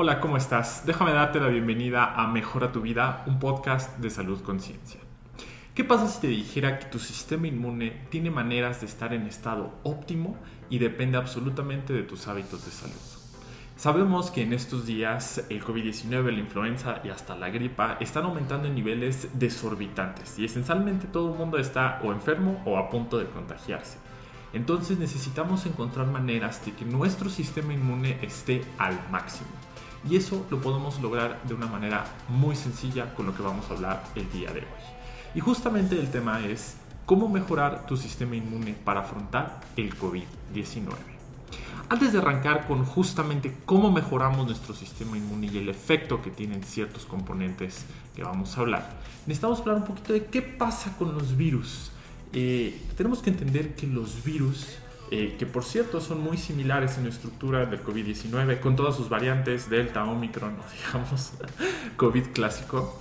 Hola, ¿cómo estás? Déjame darte la bienvenida a Mejora tu vida, un podcast de salud conciencia. ¿Qué pasa si te dijera que tu sistema inmune tiene maneras de estar en estado óptimo y depende absolutamente de tus hábitos de salud? Sabemos que en estos días el COVID-19, la influenza y hasta la gripa están aumentando en niveles desorbitantes y esencialmente todo el mundo está o enfermo o a punto de contagiarse. Entonces necesitamos encontrar maneras de que nuestro sistema inmune esté al máximo. Y eso lo podemos lograr de una manera muy sencilla con lo que vamos a hablar el día de hoy. Y justamente el tema es cómo mejorar tu sistema inmune para afrontar el COVID-19. Antes de arrancar con justamente cómo mejoramos nuestro sistema inmune y el efecto que tienen ciertos componentes que vamos a hablar, necesitamos hablar un poquito de qué pasa con los virus. Eh, tenemos que entender que los virus eh, que por cierto son muy similares en la estructura del COVID-19, con todas sus variantes, Delta, Omicron, digamos COVID clásico,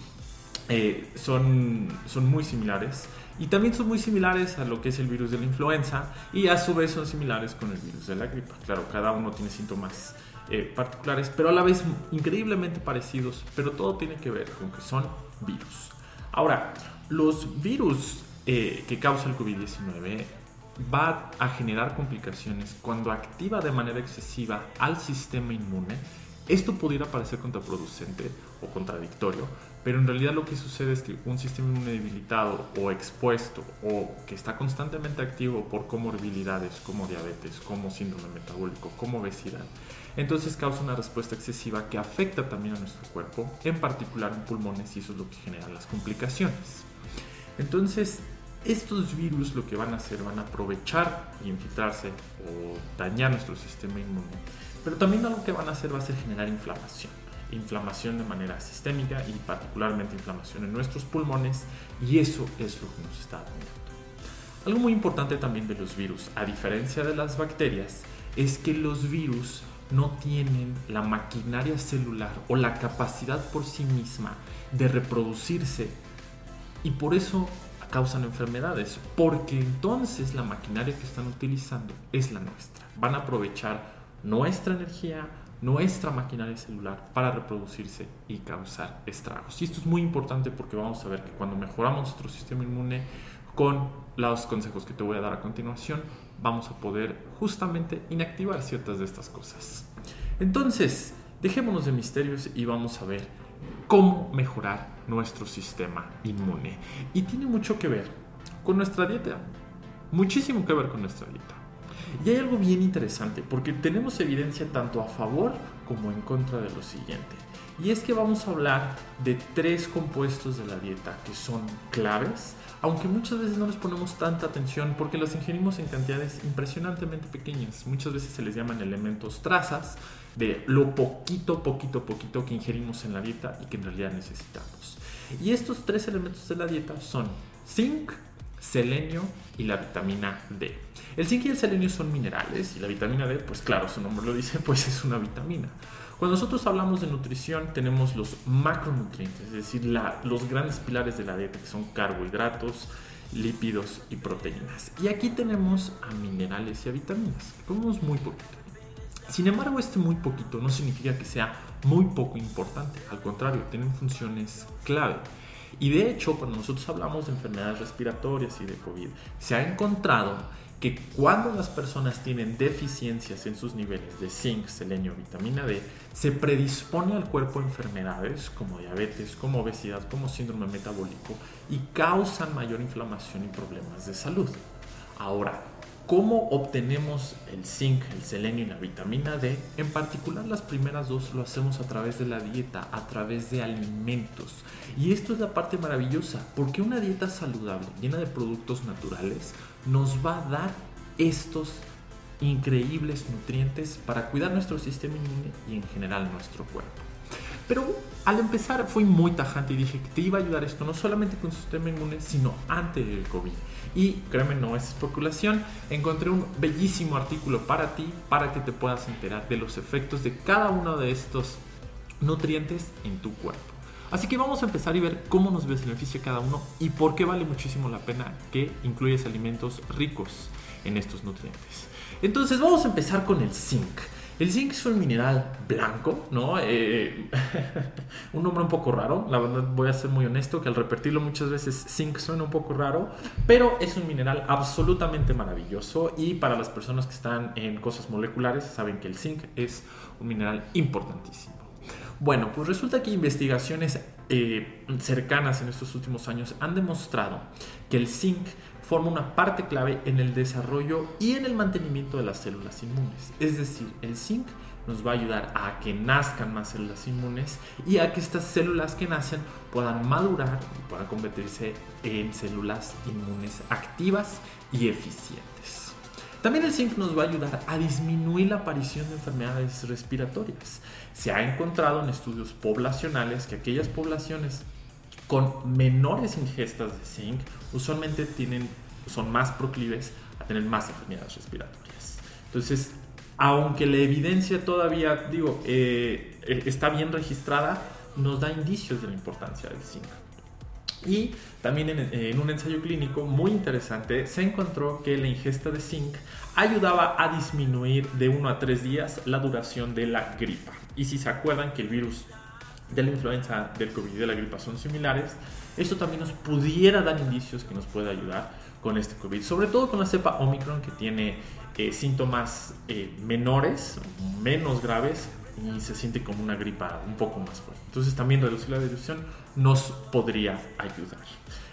eh, son, son muy similares. Y también son muy similares a lo que es el virus de la influenza y a su vez son similares con el virus de la gripa. Claro, cada uno tiene síntomas eh, particulares, pero a la vez increíblemente parecidos, pero todo tiene que ver con que son virus. Ahora, los virus que causa el COVID-19 va a generar complicaciones cuando activa de manera excesiva al sistema inmune. Esto pudiera parecer contraproducente o contradictorio, pero en realidad lo que sucede es que un sistema inmune debilitado o expuesto o que está constantemente activo por comorbilidades como diabetes, como síndrome metabólico, como obesidad, entonces causa una respuesta excesiva que afecta también a nuestro cuerpo, en particular en pulmones y eso es lo que genera las complicaciones. Entonces, estos virus lo que van a hacer, van a aprovechar y infiltrarse o dañar nuestro sistema inmune. Pero también algo que van a hacer va a ser generar inflamación. Inflamación de manera sistémica y particularmente inflamación en nuestros pulmones y eso es lo que nos está dañando. Algo muy importante también de los virus, a diferencia de las bacterias, es que los virus no tienen la maquinaria celular o la capacidad por sí misma de reproducirse y por eso causan enfermedades, porque entonces la maquinaria que están utilizando es la nuestra. Van a aprovechar nuestra energía, nuestra maquinaria celular para reproducirse y causar estragos. Y esto es muy importante porque vamos a ver que cuando mejoramos nuestro sistema inmune con los consejos que te voy a dar a continuación, vamos a poder justamente inactivar ciertas de estas cosas. Entonces, dejémonos de misterios y vamos a ver cómo mejorar nuestro sistema inmune. Y tiene mucho que ver con nuestra dieta, muchísimo que ver con nuestra dieta. Y hay algo bien interesante, porque tenemos evidencia tanto a favor como en contra de lo siguiente. Y es que vamos a hablar de tres compuestos de la dieta que son claves, aunque muchas veces no les ponemos tanta atención porque los ingerimos en cantidades impresionantemente pequeñas. Muchas veces se les llaman elementos trazas de lo poquito, poquito, poquito que ingerimos en la dieta y que en realidad necesitamos. Y estos tres elementos de la dieta son zinc, selenio y la vitamina D. El zinc y el selenio son minerales y la vitamina D, pues claro, su nombre lo dice, pues es una vitamina. Cuando nosotros hablamos de nutrición tenemos los macronutrientes, es decir, los grandes pilares de la dieta que son carbohidratos, lípidos y proteínas. Y aquí tenemos a minerales y a vitaminas, que comemos muy poquito. Sin embargo, este muy poquito no significa que sea muy poco importante, al contrario, tienen funciones clave. Y de hecho, cuando nosotros hablamos de enfermedades respiratorias y de COVID, se ha encontrado que cuando las personas tienen deficiencias en sus niveles de zinc, selenio, vitamina D, se predispone al cuerpo a enfermedades como diabetes, como obesidad, como síndrome metabólico y causan mayor inflamación y problemas de salud. Ahora, ¿Cómo obtenemos el zinc, el selenio y la vitamina D? En particular las primeras dos lo hacemos a través de la dieta, a través de alimentos. Y esto es la parte maravillosa, porque una dieta saludable, llena de productos naturales, nos va a dar estos increíbles nutrientes para cuidar nuestro sistema inmune y en general nuestro cuerpo. Pero al empezar fui muy tajante y dije que te iba a ayudar esto no solamente con su sistema inmune, sino antes del COVID. Y créeme, no es especulación, encontré un bellísimo artículo para ti, para que te puedas enterar de los efectos de cada uno de estos nutrientes en tu cuerpo. Así que vamos a empezar y ver cómo nos beneficia cada uno y por qué vale muchísimo la pena que incluyas alimentos ricos en estos nutrientes. Entonces vamos a empezar con el zinc. El zinc es un mineral blanco, ¿no? Eh, un nombre un poco raro, la verdad voy a ser muy honesto, que al repetirlo muchas veces zinc suena un poco raro, pero es un mineral absolutamente maravilloso y para las personas que están en cosas moleculares saben que el zinc es un mineral importantísimo. Bueno, pues resulta que investigaciones eh, cercanas en estos últimos años han demostrado que el zinc forma una parte clave en el desarrollo y en el mantenimiento de las células inmunes. Es decir, el zinc nos va a ayudar a que nazcan más células inmunes y a que estas células que nacen puedan madurar y puedan convertirse en células inmunes activas y eficientes. También el zinc nos va a ayudar a disminuir la aparición de enfermedades respiratorias. Se ha encontrado en estudios poblacionales que aquellas poblaciones con menores ingestas de zinc usualmente tienen, son más proclives a tener más enfermedades respiratorias. Entonces, aunque la evidencia todavía, digo, eh, eh, está bien registrada, nos da indicios de la importancia del zinc. Y también en, en, un ensayo clínico muy interesante se encontró que la ingesta de zinc ayudaba a disminuir de 1 a 3 días la duración de la gripa. Y si se acuerdan que el virus de la influenza, del COVID y de la gripa son similares, esto también nos pudiera dar indicios que nos puede ayudar con este COVID, sobre todo con la cepa Omicron que tiene eh, síntomas eh, menores, menos graves y se siente como una gripa un poco más fuerte. Entonces también reducir la dilución nos podría ayudar.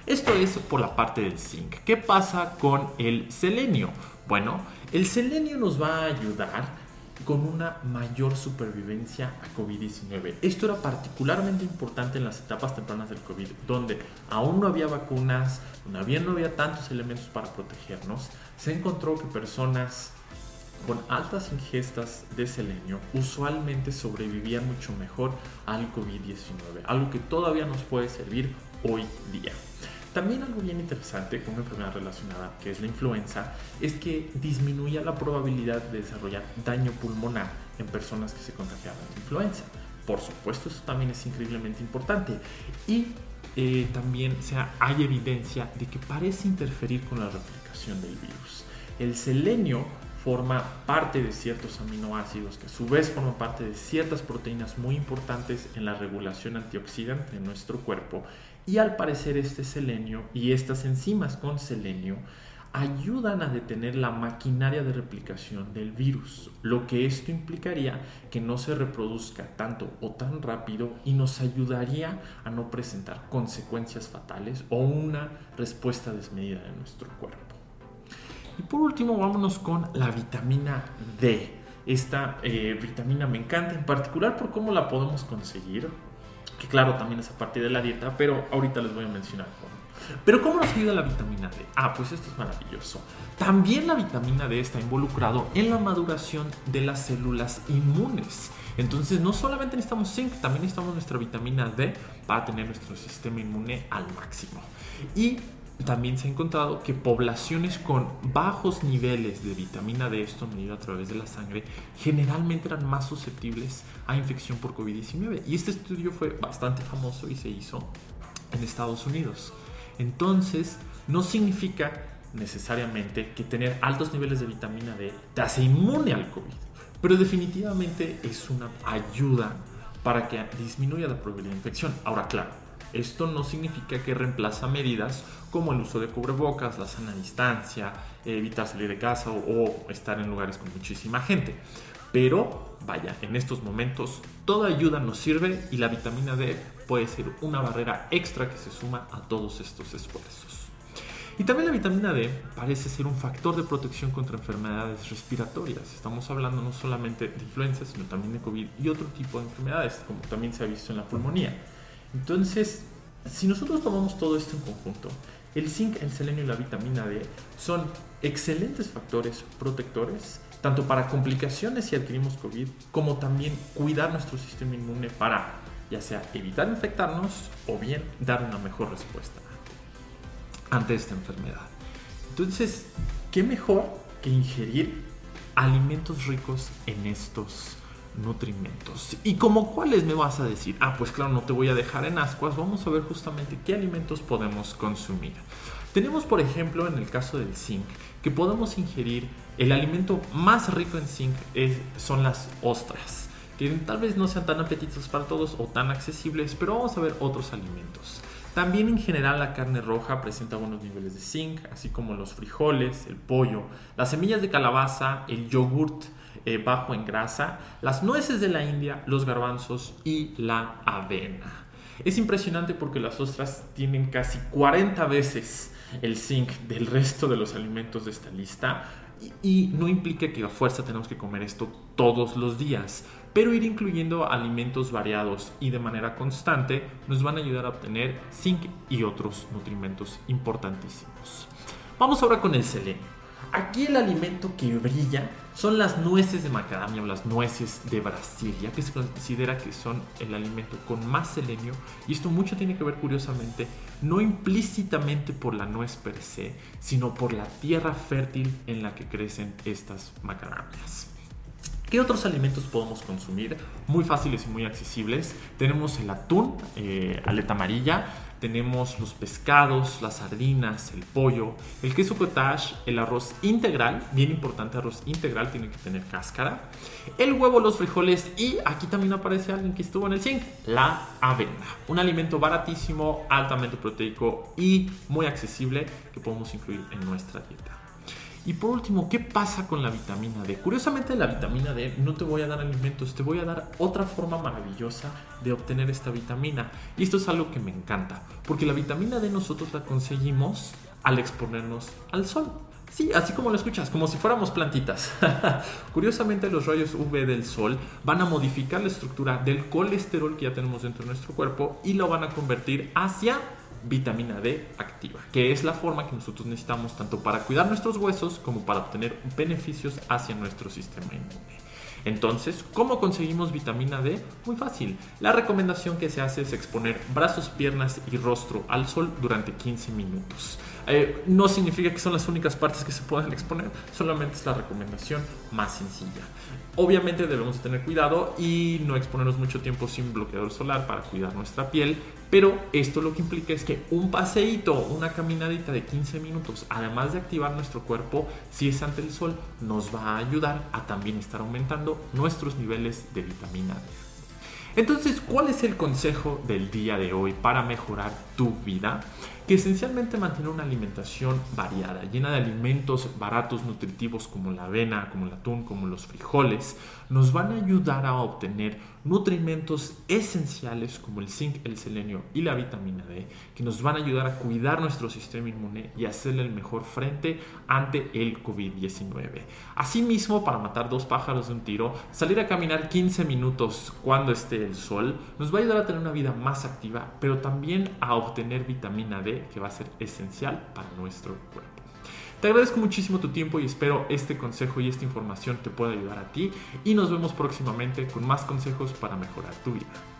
Esto es por la parte del zinc. ¿Qué pasa con el selenio? Bueno, el selenio nos va a ayudar con una mayor supervivencia a COVID-19. Esto era particularmente importante en las etapas tempranas del COVID, donde aún no había vacunas, donde no había tantos elementos para protegernos. Se encontró que personas con altas ingestas de selenio usualmente sobrevivían mucho mejor al COVID-19, algo que todavía nos puede servir hoy día. También algo bien interesante con una enfermedad relacionada, que es la influenza, es que disminuía la probabilidad de desarrollar daño pulmonar en personas que se contagiaban de influenza. Por supuesto, eso también es increíblemente importante. Y eh, también hay evidencia de que parece interferir con la replicación del virus. El selenio forma parte de ciertos aminoácidos que a su vez forman parte de ciertas proteínas muy importantes en la regulación antioxidante de nuestro cuerpo y al parecer este selenio y estas enzimas con selenio ayudan a detener la maquinaria de replicación del virus, lo que esto implicaría que no se reproduzca tanto o tan rápido y nos ayudaría a no presentar consecuencias fatales o una respuesta desmedida de nuestro cuerpo. Y por último, vámonos con la vitamina D. Esta eh, vitamina me encanta en particular por cómo la podemos conseguir que claro, también es a partir de la dieta, pero ahorita les voy a mencionar cómo. Pero ¿cómo nos ayuda la vitamina D? Ah, pues esto es maravilloso. También la vitamina D está involucrado en la maduración de las células inmunes. Entonces no solamente necesitamos zinc, también necesitamos nuestra vitamina D para tener nuestro sistema inmune al máximo. Y también se ha encontrado que poblaciones con bajos niveles de vitamina D, esto medido a través de la sangre, generalmente eran más susceptibles a infección por COVID-19. Y este estudio fue bastante famoso y se hizo en Estados Unidos. Entonces, no significa necesariamente que tener altos niveles de vitamina D te hace inmune al COVID, pero definitivamente es una ayuda para que disminuya la probabilidad de infección. Ahora, claro, esto no significa que reemplaza medidas como el uso de cubrebocas, la sana distancia, evitar salir de casa o, estar en lugares con muchísima gente. Pero vaya, en estos momentos toda ayuda nos sirve y la vitamina D puede ser una barrera extra que se suma a todos estos esfuerzos. Y también la vitamina D parece ser un factor de protección contra enfermedades respiratorias. Estamos hablando no solamente de influenza, sino también de COVID y otro tipo de enfermedades, como también se ha visto en la pulmonía. Entonces, si nosotros tomamos todo esto en conjunto, el zinc, el selenio y la vitamina D son excelentes factores protectores, tanto para complicaciones si adquirimos COVID, como también cuidar nuestro sistema inmune para ya sea evitar infectarnos o bien dar una mejor respuesta ante esta enfermedad. Entonces, ¿qué mejor que ingerir alimentos ricos en estos nutrimentos. ¿Y como cuáles me vas a decir? Ah, pues claro, no te voy a dejar en ascuas. Vamos a ver justamente qué alimentos podemos consumir. Tenemos, por ejemplo, en el caso del zinc, que podemos ingerir el alimento más rico en zinc son las ostras, que tal vez no sean tan apetitosos para todos o tan accesibles, pero vamos a ver otros alimentos. También en general la carne roja presenta buenos niveles de zinc, así como los frijoles, el pollo, las semillas de calabaza, el yogurt eh, bajo en grasa, las nueces de la India, los garbanzos y la avena. Es impresionante porque las ostras tienen casi 40 veces el zinc del resto de los alimentos de esta lista y, no implica que a fuerza tenemos que comer esto todos los días pero ir incluyendo alimentos variados y de manera constante nos van a ayudar a obtener zinc y otros nutrimentos importantísimos. Vamos ahora con el selenio. Aquí el alimento que brilla son las nueces de macadamia o las nueces de Brasil, ya que se considera que son el alimento con más selenio y esto mucho tiene que ver curiosamente no implícitamente por la nuez per se, sino por la tierra fértil en la que crecen estas macadamias. ¿Qué otros alimentos podemos consumir? Muy fáciles y muy accesibles. Tenemos el atún, eh, aleta amarilla, tenemos los pescados, las sardinas, el pollo, el queso cottage, el arroz integral, bien importante, arroz integral tiene que tener cáscara, el huevo, los frijoles y aquí también aparece alguien que estuvo en el zinc, la avena. Un alimento baratísimo, altamente proteico y muy accesible que podemos incluir en nuestra dieta. Y por último, ¿qué pasa con la vitamina D? Curiosamente la vitamina D no te voy a dar alimentos, te voy a dar otra forma maravillosa de obtener esta vitamina. Y esto es algo que me encanta, porque la vitamina D nosotros la conseguimos al exponernos al sol. Sí, así como lo escuchas, como si fuéramos plantitas. Curiosamente los rayos UV del sol van a modificar la estructura del colesterol que ya tenemos dentro de nuestro cuerpo y lo van a convertir hacia vitamina D activa, que es la forma que nosotros necesitamos tanto para cuidar nuestros huesos como para obtener beneficios hacia nuestro sistema inmune. Entonces, ¿cómo conseguimos vitamina D? Muy fácil. La recomendación que se hace es exponer brazos, piernas y rostro al sol durante 15 minutos. Eh, no significa que son las únicas partes que se pueden exponer, solamente es la recomendación más sencilla. Obviamente debemos tener cuidado y no exponernos mucho tiempo sin bloqueador solar para cuidar nuestra piel, pero esto lo que implica es que un paseíto, una caminadita de 15 minutos, además de activar nuestro cuerpo, si es ante el sol, nos va a ayudar a también estar aumentando nuestros niveles de vitamina D. Entonces, ¿cuál es el consejo del día de hoy para mejorar tu vida? Que esencialmente mantiene una alimentación variada, llena de alimentos baratos, nutritivos como la avena, como el atún, como los frijoles, nos van a ayudar a obtener nutrimentos esenciales como el zinc, el selenio y la vitamina D, que nos van a ayudar a cuidar nuestro sistema inmune y hacerle el mejor frente ante el COVID-19. Asimismo, para matar dos pájaros de un tiro, salir a caminar 15 minutos cuando esté el sol nos va a ayudar a tener una vida más activa, pero también a obtener vitamina D que va a ser esencial para nuestro cuerpo. Te agradezco muchísimo tu tiempo y espero este consejo y esta información te pueda ayudar a ti y nos vemos próximamente con más consejos para mejorar tu vida.